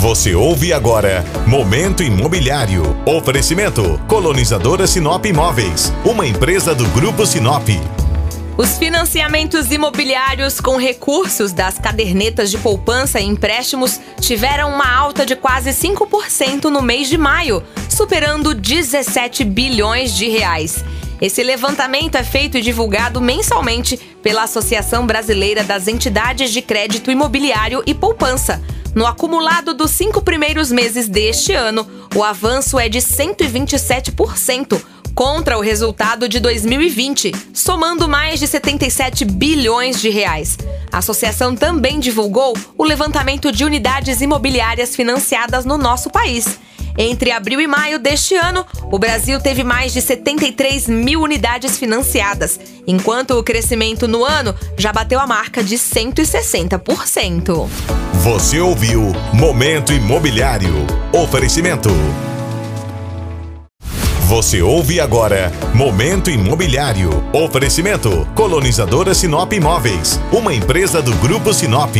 Você ouve agora Momento Imobiliário. Oferecimento Colonizadora Sinop Imóveis, uma empresa do Grupo Sinop. Os financiamentos imobiliários com recursos das cadernetas de poupança e empréstimos tiveram uma alta de quase 5% no mês de maio, superando 17 bilhões de reais. Esse levantamento é feito e divulgado mensalmente pela Associação Brasileira das Entidades de Crédito Imobiliário e Poupança. No acumulado dos cinco primeiros meses deste ano, o avanço é de 127% contra o resultado de 2020, somando mais de 77 bilhões de reais. A associação também divulgou o levantamento de unidades imobiliárias financiadas no nosso país. Entre abril e maio deste ano, o Brasil teve mais de 73 mil unidades financiadas, enquanto o crescimento no ano já bateu a marca de 160%. Você ouviu Momento Imobiliário. Oferecimento. Você ouve agora Momento Imobiliário. Oferecimento Colonizadora Sinop Imóveis, uma empresa do Grupo Sinop.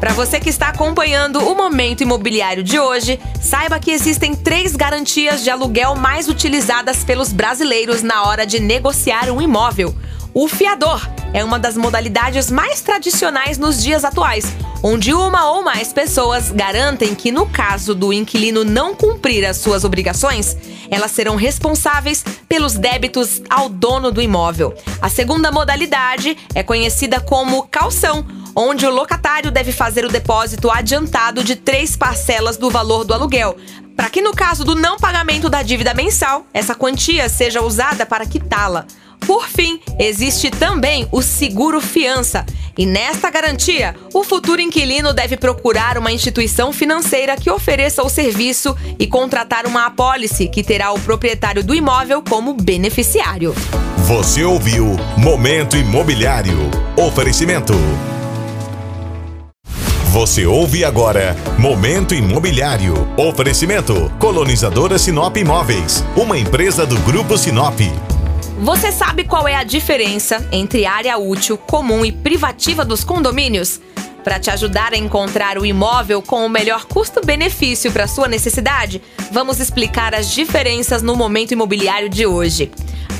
Para você que está acompanhando o momento imobiliário de hoje, saiba que existem três garantias de aluguel mais utilizadas pelos brasileiros na hora de negociar um imóvel. O fiador é uma das modalidades mais tradicionais nos dias atuais, onde uma ou mais pessoas garantem que, no caso do inquilino não cumprir as suas obrigações, elas serão responsáveis pelos débitos ao dono do imóvel. A segunda modalidade é conhecida como calção onde o locatário deve fazer o depósito adiantado de três parcelas do valor do aluguel, para que, no caso do não pagamento da dívida mensal, essa quantia seja usada para quitá-la. Por fim, existe também o seguro fiança. E nesta garantia, o futuro inquilino deve procurar uma instituição financeira que ofereça o serviço e contratar uma apólice que terá o proprietário do imóvel como beneficiário. Você ouviu Momento Imobiliário. Oferecimento. Você ouve agora Momento Imobiliário. Oferecimento Colonizadora Sinop Imóveis, uma empresa do Grupo Sinop. Você sabe qual é a diferença entre área útil, comum e privativa dos condomínios? Para te ajudar a encontrar o imóvel com o melhor custo-benefício para sua necessidade, vamos explicar as diferenças no momento imobiliário de hoje.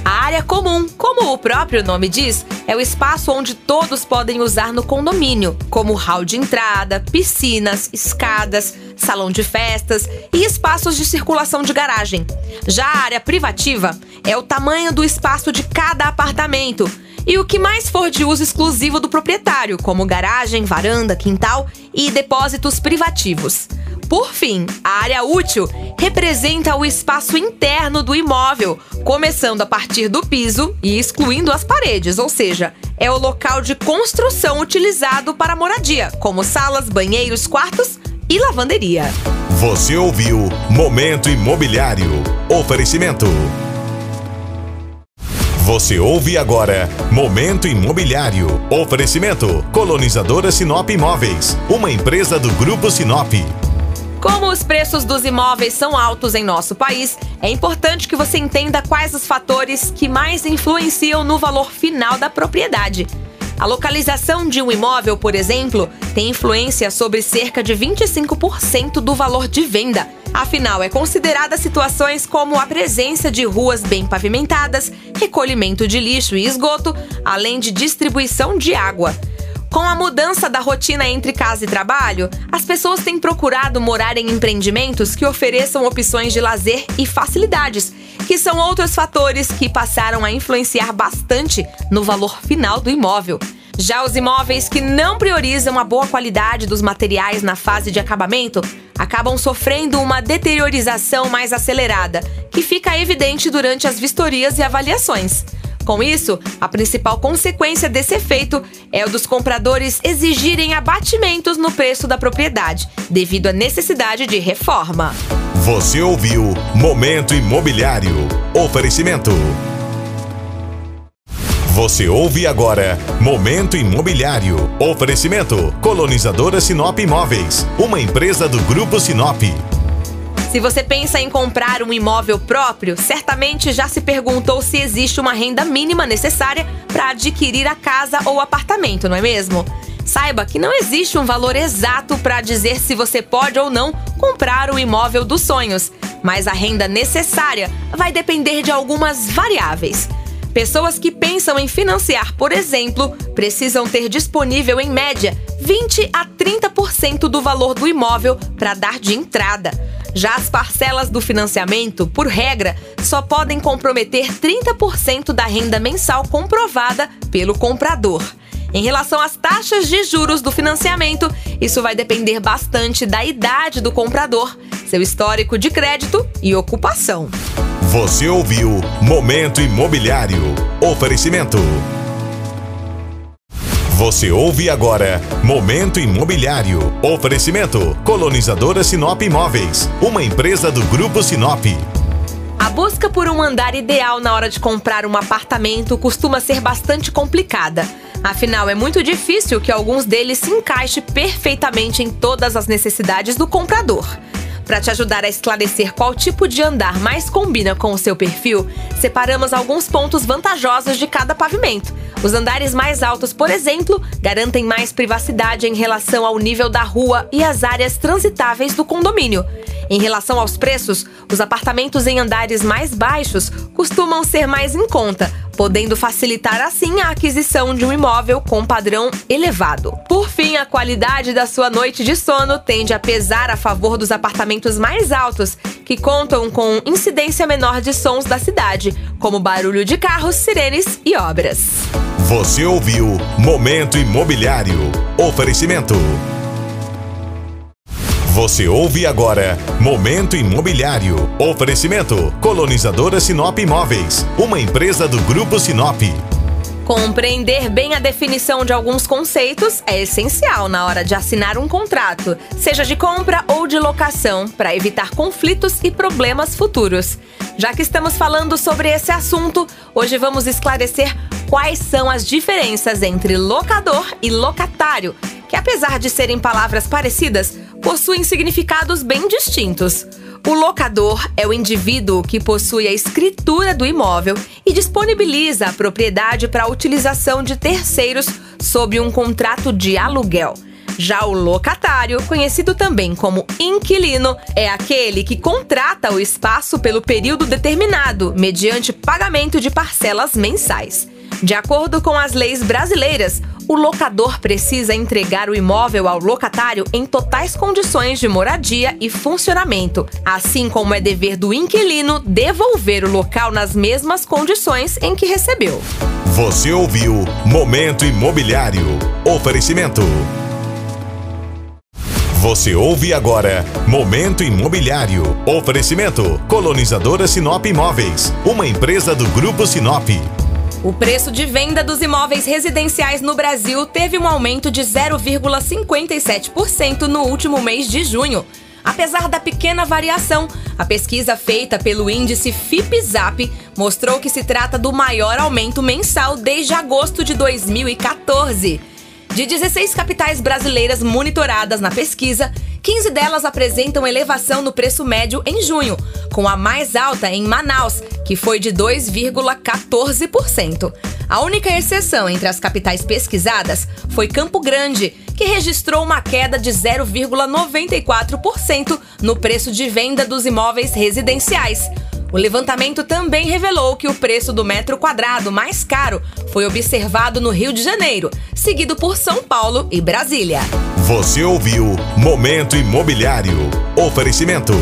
A área comum, como o próprio nome diz, é o espaço onde todos podem usar no condomínio, como hall de entrada, piscinas, escadas, salão de festas e espaços de circulação de garagem. Já a área privativa é o tamanho do espaço de cada apartamento e o que mais for de uso exclusivo do proprietário, como garagem, varanda, quintal e depósitos privativos. Por fim, a área útil representa o espaço interno do imóvel, começando a partir do piso e excluindo as paredes, ou seja, é o local de construção utilizado para moradia, como salas, banheiros, quartos e lavanderia. Você ouviu Momento Imobiliário. Oferecimento. Você ouve agora Momento Imobiliário. Oferecimento Colonizadora Sinop Imóveis, uma empresa do Grupo Sinop. Como os preços dos imóveis são altos em nosso país, é importante que você entenda quais os fatores que mais influenciam no valor final da propriedade. A localização de um imóvel, por exemplo, tem influência sobre cerca de 25% do valor de venda. Afinal, é considerada situações como a presença de ruas bem pavimentadas, recolhimento de lixo e esgoto, além de distribuição de água. Com a mudança da rotina entre casa e trabalho, as pessoas têm procurado morar em empreendimentos que ofereçam opções de lazer e facilidades, que são outros fatores que passaram a influenciar bastante no valor final do imóvel. Já os imóveis que não priorizam a boa qualidade dos materiais na fase de acabamento acabam sofrendo uma deteriorização mais acelerada, que fica evidente durante as vistorias e avaliações. Com isso, a principal consequência desse efeito é o dos compradores exigirem abatimentos no preço da propriedade, devido à necessidade de reforma. Você ouviu Momento Imobiliário. Oferecimento. Você ouve agora Momento Imobiliário. Oferecimento Colonizadora Sinop Imóveis, uma empresa do Grupo Sinop. Se você pensa em comprar um imóvel próprio, certamente já se perguntou se existe uma renda mínima necessária para adquirir a casa ou apartamento, não é mesmo? Saiba que não existe um valor exato para dizer se você pode ou não comprar o imóvel dos sonhos, mas a renda necessária vai depender de algumas variáveis. Pessoas que pensam em financiar, por exemplo, precisam ter disponível em média 20 a 30% do valor do imóvel para dar de entrada. Já as parcelas do financiamento, por regra, só podem comprometer 30% da renda mensal comprovada pelo comprador. Em relação às taxas de juros do financiamento, isso vai depender bastante da idade do comprador, seu histórico de crédito e ocupação. Você ouviu Momento Imobiliário. Oferecimento. Você ouve agora Momento Imobiliário. Oferecimento Colonizadora Sinop Imóveis, uma empresa do Grupo Sinop. A busca por um andar ideal na hora de comprar um apartamento costuma ser bastante complicada. Afinal, é muito difícil que alguns deles se encaixe perfeitamente em todas as necessidades do comprador. Para te ajudar a esclarecer qual tipo de andar mais combina com o seu perfil, separamos alguns pontos vantajosos de cada pavimento. Os andares mais altos, por exemplo, garantem mais privacidade em relação ao nível da rua e as áreas transitáveis do condomínio. Em relação aos preços, os apartamentos em andares mais baixos costumam ser mais em conta, podendo facilitar assim a aquisição de um imóvel com padrão elevado. Por fim, a qualidade da sua noite de sono tende a pesar a favor dos apartamentos mais altos, que contam com incidência menor de sons da cidade, como barulho de carros, sirenes e obras. Você ouviu Momento Imobiliário. Oferecimento. Você ouve agora Momento Imobiliário. Oferecimento Colonizadora Sinop Imóveis, uma empresa do Grupo Sinop. Compreender bem a definição de alguns conceitos é essencial na hora de assinar um contrato, seja de compra ou de locação, para evitar conflitos e problemas futuros. Já que estamos falando sobre esse assunto, hoje vamos esclarecer quais são as diferenças entre locador e locatário, que apesar de serem palavras parecidas, possuem significados bem distintos. O locador é o indivíduo que possui a escritura do imóvel e disponibiliza a propriedade para a utilização de terceiros sob um contrato de aluguel. Já o locatário, conhecido também como inquilino, é aquele que contrata o espaço pelo período determinado, mediante pagamento de parcelas mensais. De acordo com as leis brasileiras, o locador precisa entregar o imóvel ao locatário em totais condições de moradia e funcionamento, assim como é dever do inquilino devolver o local nas mesmas condições em que recebeu. Você ouviu Momento Imobiliário. Oferecimento. Você ouve agora Momento Imobiliário. Oferecimento Colonizadora Sinop Imóveis, uma empresa do Grupo Sinop. O preço de venda dos imóveis residenciais no Brasil teve um aumento de 0,57% no último mês de junho. Apesar da pequena variação, a pesquisa feita pelo índice FIPZAP mostrou que se trata do maior aumento mensal desde agosto de 2014. De 16 capitais brasileiras monitoradas na pesquisa, 15 delas apresentam elevação no preço médio em junho, com a mais alta em Manaus, que foi de 2,14%. A única exceção entre as capitais pesquisadas foi Campo Grande, que registrou uma queda de 0,94% no preço de venda dos imóveis residenciais. O levantamento também revelou que o preço do metro quadrado mais caro foi observado no Rio de Janeiro, seguido por São Paulo e Brasília. Você ouviu Momento Imobiliário. Oferecimento.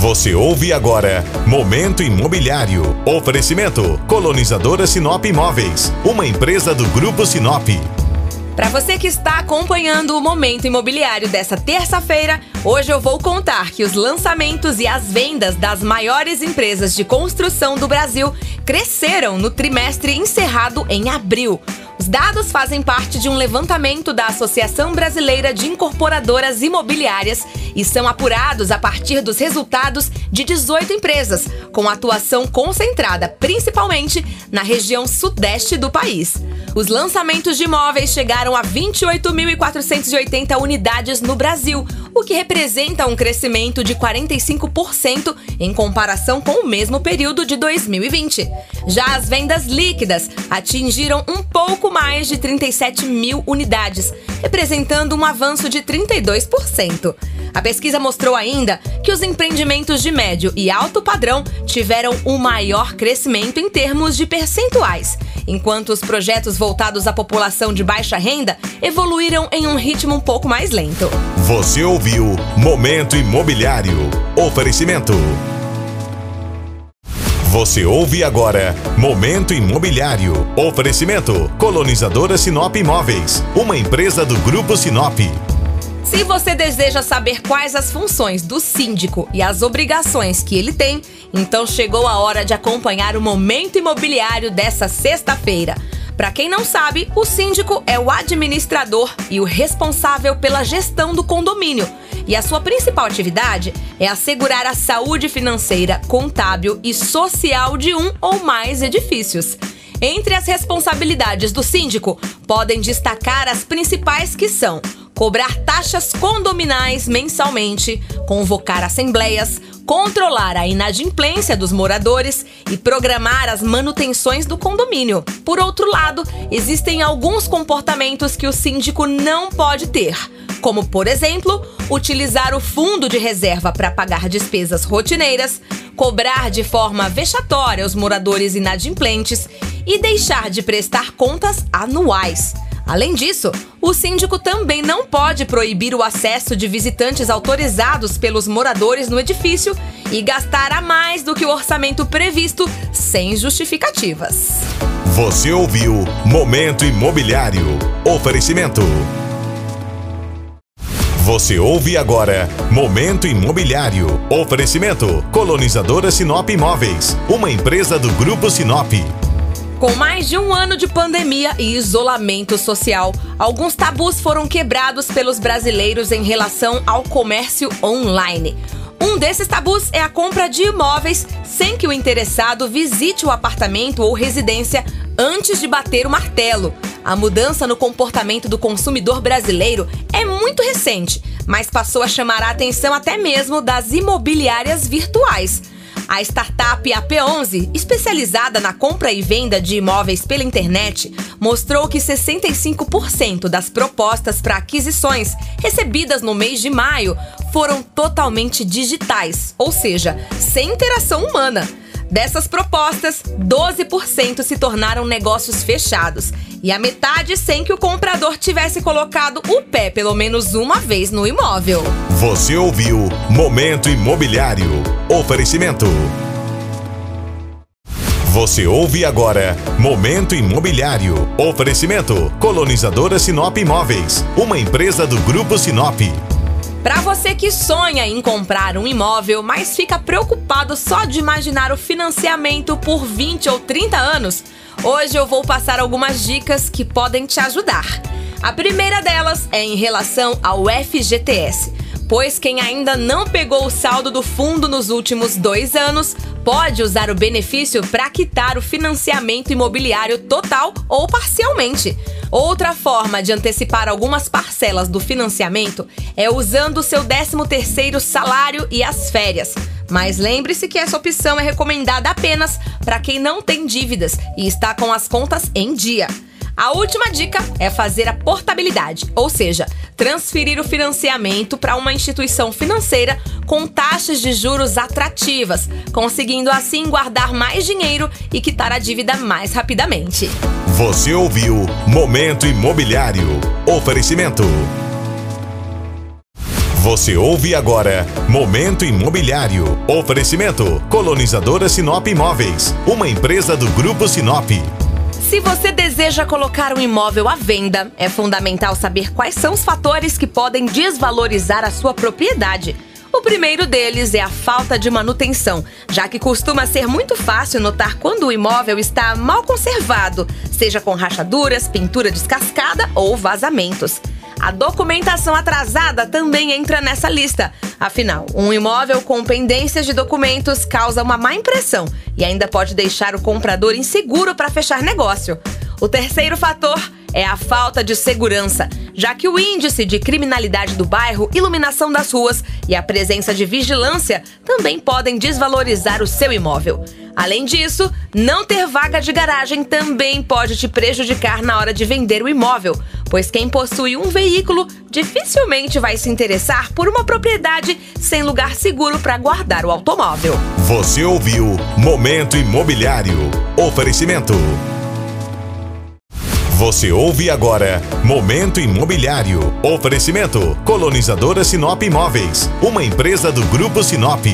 Você ouve agora Momento Imobiliário. Oferecimento Colonizadora Sinop Imóveis, uma empresa do Grupo Sinop. Para você que está acompanhando o momento imobiliário dessa terça-feira, hoje eu vou contar que os lançamentos e as vendas das maiores empresas de construção do Brasil cresceram no trimestre encerrado em abril. Os dados fazem parte de um levantamento da Associação Brasileira de Incorporadoras Imobiliárias e são apurados a partir dos resultados de 18 empresas, com atuação concentrada principalmente na região sudeste do país. Os lançamentos de imóveis chegaram a 28.480 unidades no Brasil, o que representa um crescimento de 45% em comparação com o mesmo período de 2020. Já as vendas líquidas atingiram um pouco mais de 37 mil unidades, representando um avanço de 32%. A pesquisa mostrou ainda que os empreendimentos de médio e alto padrão tiveram o maior crescimento em termos de percentuais, enquanto os projetos voltados à população de baixa renda evoluíram em um ritmo um pouco mais lento. Você ouviu Momento Imobiliário. Oferecimento. Você ouve agora Momento Imobiliário. Oferecimento Colonizadora Sinop Imóveis, uma empresa do Grupo Sinop. Se você deseja saber quais as funções do síndico e as obrigações que ele tem, então chegou a hora de acompanhar o momento imobiliário dessa sexta-feira. Para quem não sabe, o síndico é o administrador e o responsável pela gestão do condomínio. E a sua principal atividade é assegurar a saúde financeira, contábil e social de um ou mais edifícios. Entre as responsabilidades do síndico, podem destacar as principais que são cobrar taxas condominais mensalmente, convocar assembleias, controlar a inadimplência dos moradores e programar as manutenções do condomínio. Por outro lado, existem alguns comportamentos que o síndico não pode ter, como, por exemplo, utilizar o fundo de reserva para pagar despesas rotineiras, cobrar de forma vexatória os moradores inadimplentes e deixar de prestar contas anuais. Além disso, o síndico também não pode proibir o acesso de visitantes autorizados pelos moradores no edifício e gastar a mais do que o orçamento previsto sem justificativas. Você ouviu Momento Imobiliário. Oferecimento. Você ouve agora Momento Imobiliário. Oferecimento Colonizadora Sinop Imóveis, uma empresa do Grupo Sinop. Com mais de um ano de pandemia e isolamento social, alguns tabus foram quebrados pelos brasileiros em relação ao comércio online. Um desses tabus é a compra de imóveis sem que o interessado visite o apartamento ou residência antes de bater o martelo. A mudança no comportamento do consumidor brasileiro é muito recente, mas passou a chamar a atenção até mesmo das imobiliárias virtuais. A startup AP11, especializada na compra e venda de imóveis pela internet, mostrou que 65% das propostas para aquisições recebidas no mês de maio foram totalmente digitais, ou seja, sem interação humana. Dessas propostas, 12% se tornaram negócios fechados e a metade sem que o comprador tivesse colocado o pé pelo menos uma vez no imóvel. Você ouviu Momento Imobiliário. Oferecimento. Você ouve agora Momento Imobiliário. Oferecimento Colonizadora Sinop Imóveis, uma empresa do Grupo Sinop. Para você que sonha em comprar um imóvel, mas fica preocupado só de imaginar o financiamento por 20 ou 30 anos, hoje eu vou passar algumas dicas que podem te ajudar. A primeira delas é em relação ao FGTS pois quem ainda não pegou o saldo do fundo nos últimos dois anos pode usar o benefício para quitar o financiamento imobiliário total ou parcialmente. Outra forma de antecipar algumas parcelas do financiamento é usando o seu 13º salário e as férias. Mas lembre-se que essa opção é recomendada apenas para quem não tem dívidas e está com as contas em dia. A última dica é fazer a portabilidade, ou seja, transferir o financiamento para uma instituição financeira com taxas de juros atrativas, conseguindo assim guardar mais dinheiro e quitar a dívida mais rapidamente. Você ouviu Momento Imobiliário. Oferecimento. Você ouve agora Momento Imobiliário. Oferecimento Colonizadora Sinop Imóveis, uma empresa do Grupo Sinop. Se você deseja colocar um imóvel à venda, é fundamental saber quais são os fatores que podem desvalorizar a sua propriedade. O primeiro deles é a falta de manutenção, já que costuma ser muito fácil notar quando o imóvel está mal conservado, seja com rachaduras, pintura descascada ou vazamentos. A documentação atrasada também entra nessa lista. Afinal, um imóvel com pendências de documentos causa uma má impressão e ainda pode deixar o comprador inseguro para fechar negócio. O terceiro fator é a falta de segurança, já que o índice de criminalidade do bairro, iluminação das ruas e a presença de vigilância também podem desvalorizar o seu imóvel. Além disso, não ter vaga de garagem também pode te prejudicar na hora de vender o imóvel, pois quem possui um veículo dificilmente vai se interessar por uma propriedade sem lugar seguro para guardar o automóvel. Você ouviu Momento Imobiliário. Oferecimento. Você ouve agora Momento Imobiliário. Oferecimento Colonizadora Sinop Imóveis, uma empresa do Grupo Sinop.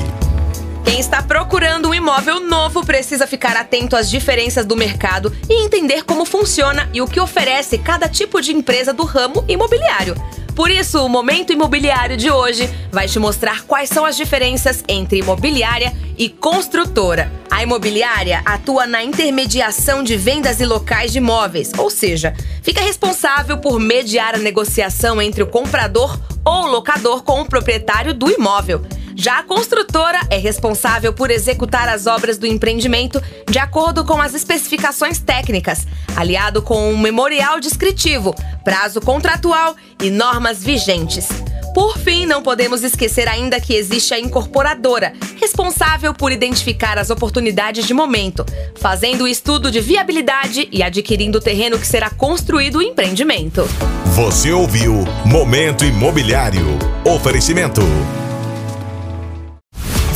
Quem está procurando um imóvel novo precisa ficar atento às diferenças do mercado e entender como funciona e o que oferece cada tipo de empresa do ramo imobiliário. Por isso, o Momento Imobiliário de hoje vai te mostrar quais são as diferenças entre imobiliária e construtora. A imobiliária atua na intermediação de vendas e locais de imóveis, ou seja, fica responsável por mediar a negociação entre o comprador ou locador com o proprietário do imóvel. Já a construtora é responsável por executar as obras do empreendimento de acordo com as especificações técnicas, aliado com um memorial descritivo, prazo contratual e normas vigentes. Por fim, não podemos esquecer ainda que existe a incorporadora, responsável por identificar as oportunidades de momento, fazendo o estudo de viabilidade e adquirindo o terreno que será construído o empreendimento. Você ouviu Momento Imobiliário. Oferecimento.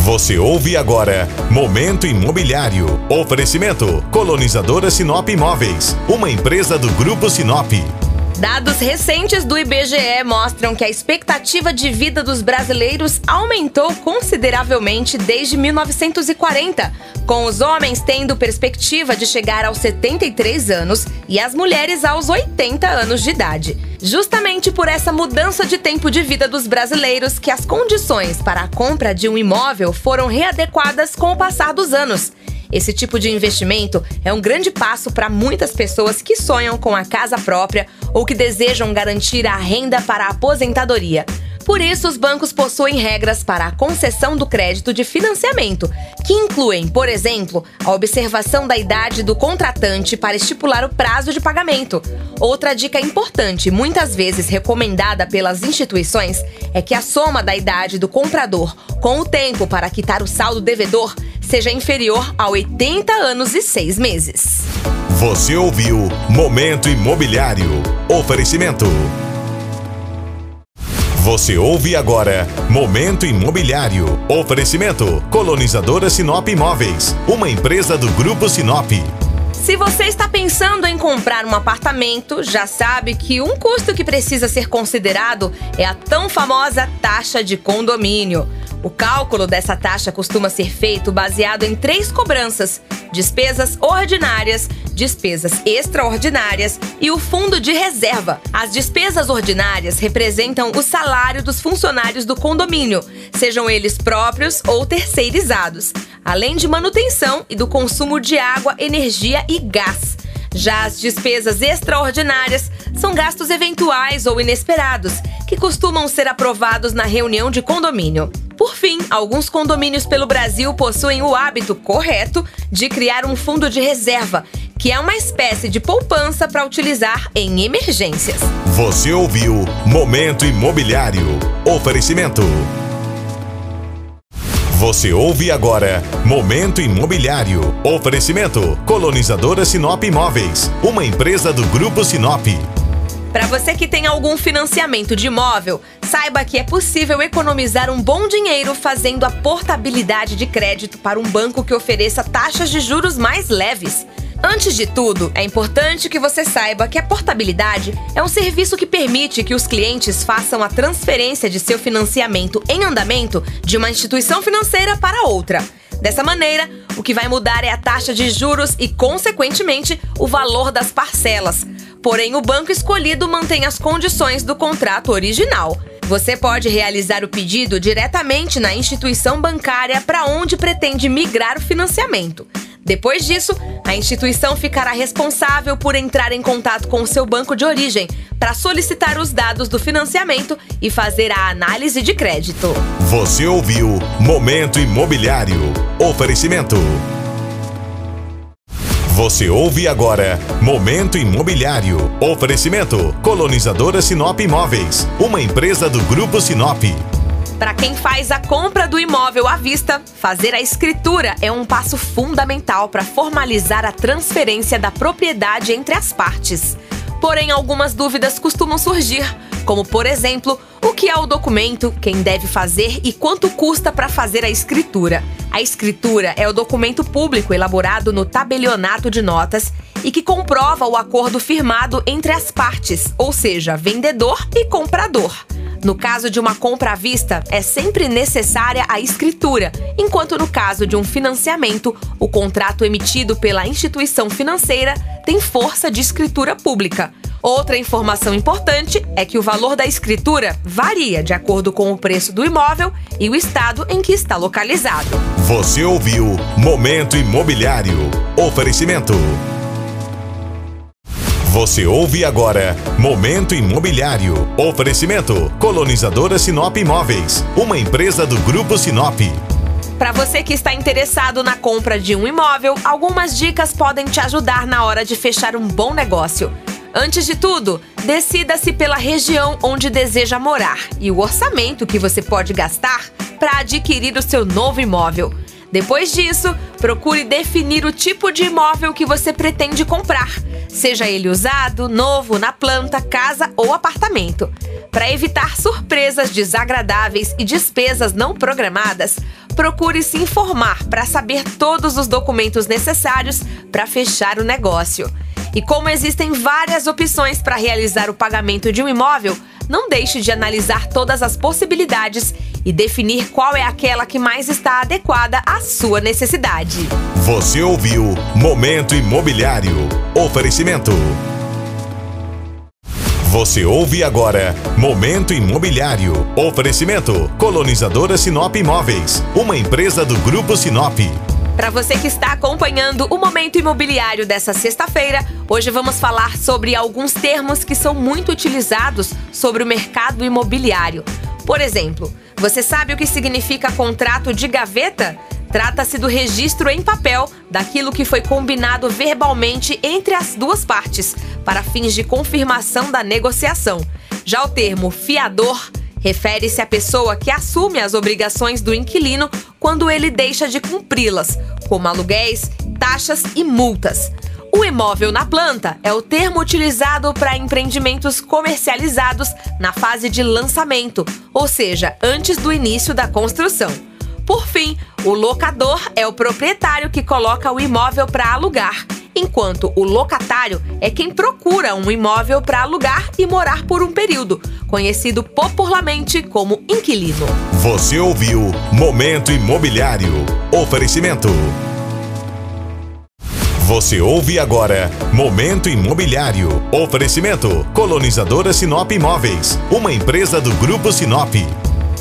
Você ouve agora Momento Imobiliário. Oferecimento Colonizadora Sinop Imóveis, uma empresa do Grupo Sinop. Dados recentes do IBGE mostram que a expectativa de vida dos brasileiros aumentou consideravelmente desde 1940, com os homens tendo perspectiva de chegar aos 73 anos e as mulheres aos 80 anos de idade. Justamente por essa mudança de tempo de vida dos brasileiros que as condições para a compra de um imóvel foram readequadas com o passar dos anos. Esse tipo de investimento é um grande passo para muitas pessoas que sonham com a casa própria ou que desejam garantir a renda para a aposentadoria. Por isso, os bancos possuem regras para a concessão do crédito de financiamento, que incluem, por exemplo, a observação da idade do contratante para estipular o prazo de pagamento. Outra dica importante, muitas vezes recomendada pelas instituições, é que a soma da idade do comprador com o tempo para quitar o saldo devedor seja inferior a 80 anos e 6 meses. Você ouviu Momento Imobiliário. Oferecimento. Você ouve agora Momento Imobiliário. Oferecimento Colonizadora Sinop Imóveis, uma empresa do Grupo Sinop. Se você está pensando em comprar um apartamento, já sabe que um custo que precisa ser considerado é a tão famosa taxa de condomínio. O cálculo dessa taxa costuma ser feito baseado em três cobranças: despesas ordinárias, despesas extraordinárias e o fundo de reserva. As despesas ordinárias representam o salário dos funcionários do condomínio, sejam eles próprios ou terceirizados, além de manutenção e do consumo de água, energia e gás. Já as despesas extraordinárias são gastos eventuais ou inesperados, que costumam ser aprovados na reunião de condomínio. Por fim, alguns condomínios pelo Brasil possuem o hábito correto de criar um fundo de reserva, que é uma espécie de poupança para utilizar em emergências. Você ouviu Momento Imobiliário. Oferecimento. Você ouve agora Momento Imobiliário. Oferecimento Colonizadora Sinop Imóveis, uma empresa do Grupo Sinop. Para você que tem algum financiamento de imóvel, saiba que é possível economizar um bom dinheiro fazendo a portabilidade de crédito para um banco que ofereça taxas de juros mais leves. Antes de tudo, é importante que você saiba que a portabilidade é um serviço que permite que os clientes façam a transferência de seu financiamento em andamento de uma instituição financeira para outra. Dessa maneira, o que vai mudar é a taxa de juros e, consequentemente, o valor das parcelas. Porém, o banco escolhido mantém as condições do contrato original. Você pode realizar o pedido diretamente na instituição bancária para onde pretende migrar o financiamento. Depois disso, a instituição ficará responsável por entrar em contato com o seu banco de origem para solicitar os dados do financiamento e fazer a análise de crédito. Você ouviu Momento Imobiliário. Oferecimento. Você ouve agora Momento Imobiliário. Oferecimento Colonizadora Sinop Imóveis, uma empresa do Grupo Sinop. Para quem faz a compra do imóvel à vista, fazer a escritura é um passo fundamental para formalizar a transferência da propriedade entre as partes. Porém, algumas dúvidas costumam surgir, como por exemplo, o que é o documento, quem deve fazer e quanto custa para fazer a escritura. A escritura é o documento público elaborado no tabelionato de notas e que comprova o acordo firmado entre as partes, ou seja, vendedor e comprador. No caso de uma compra à vista, é sempre necessária a escritura, enquanto no caso de um financiamento, o contrato emitido pela instituição financeira tem força de escritura pública. Outra informação importante é que o valor da escritura varia de acordo com o preço do imóvel e o estado em que está localizado. Você ouviu Momento Imobiliário. Oferecimento. Você ouve agora Momento Imobiliário. Oferecimento Colonizadora Sinop Imóveis, uma empresa do Grupo Sinop. Para você que está interessado na compra de um imóvel, algumas dicas podem te ajudar na hora de fechar um bom negócio. Antes de tudo, decida-se pela região onde deseja morar e o orçamento que você pode gastar para adquirir o seu novo imóvel. Depois disso, procure definir o tipo de imóvel que você pretende comprar, seja ele usado, novo, na planta, casa ou apartamento. Para evitar surpresas desagradáveis e despesas não programadas, procure se informar para saber todos os documentos necessários para fechar o negócio. E como existem várias opções para realizar o pagamento de um imóvel, não deixe de analisar todas as possibilidades e definir qual é aquela que mais está adequada à sua necessidade. Você ouviu Momento Imobiliário. Oferecimento. Você ouve agora Momento Imobiliário. Oferecimento Colonizadora Sinop Imóveis, uma empresa do Grupo Sinop. Para você que está acompanhando o Momento Imobiliário dessa sexta-feira, hoje vamos falar sobre alguns termos que são muito utilizados sobre o mercado imobiliário. Por exemplo, você sabe o que significa contrato de gaveta? Trata-se do registro em papel daquilo que foi combinado verbalmente entre as duas partes, para fins de confirmação da negociação. Já o termo fiador refere-se à pessoa que assume as obrigações do inquilino quando ele deixa de cumpri-las, como aluguéis, taxas e multas. O imóvel na planta é o termo utilizado para empreendimentos comercializados na fase de lançamento, ou seja, antes do início da construção. Por fim, o locador é o proprietário que coloca o imóvel para alugar, enquanto o locatário é quem procura um imóvel para alugar e morar por um período, conhecido popularmente como inquilino. Você ouviu Momento Imobiliário. Oferecimento. Você ouve agora Momento Imobiliário. Oferecimento Colonizadora Sinop Imóveis, uma empresa do Grupo Sinop.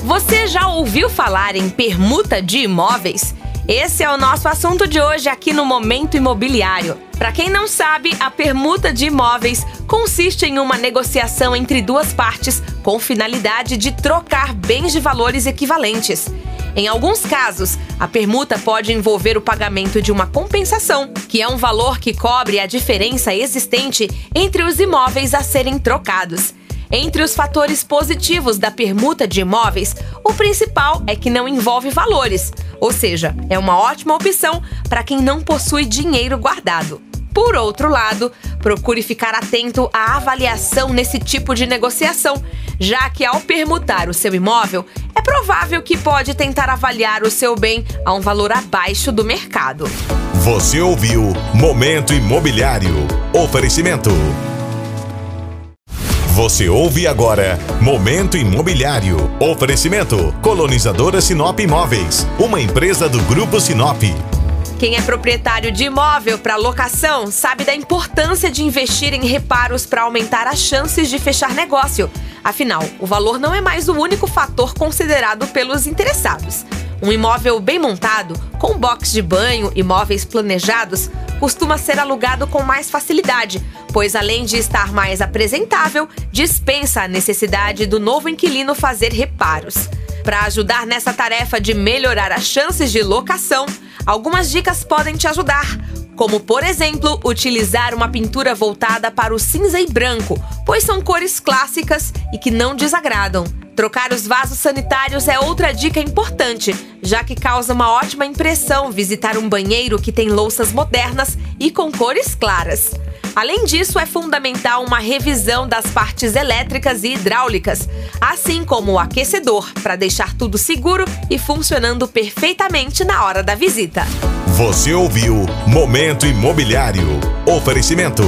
Você já ouviu falar em permuta de imóveis? Esse é o nosso assunto de hoje aqui no Momento Imobiliário. Para quem não sabe, a permuta de imóveis consiste em uma negociação entre duas partes com finalidade de trocar bens de valores equivalentes. Em alguns casos, a permuta pode envolver o pagamento de uma compensação, que é um valor que cobre a diferença existente entre os imóveis a serem trocados. Entre os fatores positivos da permuta de imóveis, o principal é que não envolve valores, ou seja, é uma ótima opção para quem não possui dinheiro guardado. Por outro lado, procure ficar atento à avaliação nesse tipo de negociação, já que ao permutar o seu imóvel, é provável que pode tentar avaliar o seu bem a um valor abaixo do mercado. Você ouviu Momento Imobiliário. Oferecimento. Você ouve agora Momento Imobiliário. Oferecimento Colonizadora Sinop Imóveis, uma empresa do Grupo Sinop. Quem é proprietário de imóvel para locação sabe da importância de investir em reparos para aumentar as chances de fechar negócio. Afinal, o valor não é mais o único fator considerado pelos interessados. Um imóvel bem montado, com box de banho e móveis planejados, costuma ser alugado com mais facilidade, pois além de estar mais apresentável, dispensa a necessidade do novo inquilino fazer reparos. Para ajudar nessa tarefa de melhorar as chances de locação, algumas dicas podem te ajudar como, por exemplo, utilizar uma pintura voltada para o cinza e branco, pois são cores clássicas e que não desagradam. Trocar os vasos sanitários é outra dica importante, já que causa uma ótima impressão visitar um banheiro que tem louças modernas e com cores claras. Além disso, é fundamental uma revisão das partes elétricas e hidráulicas, assim como o aquecedor, para deixar tudo seguro e funcionando perfeitamente na hora da visita. Você ouviu Momento Imobiliário. Oferecimento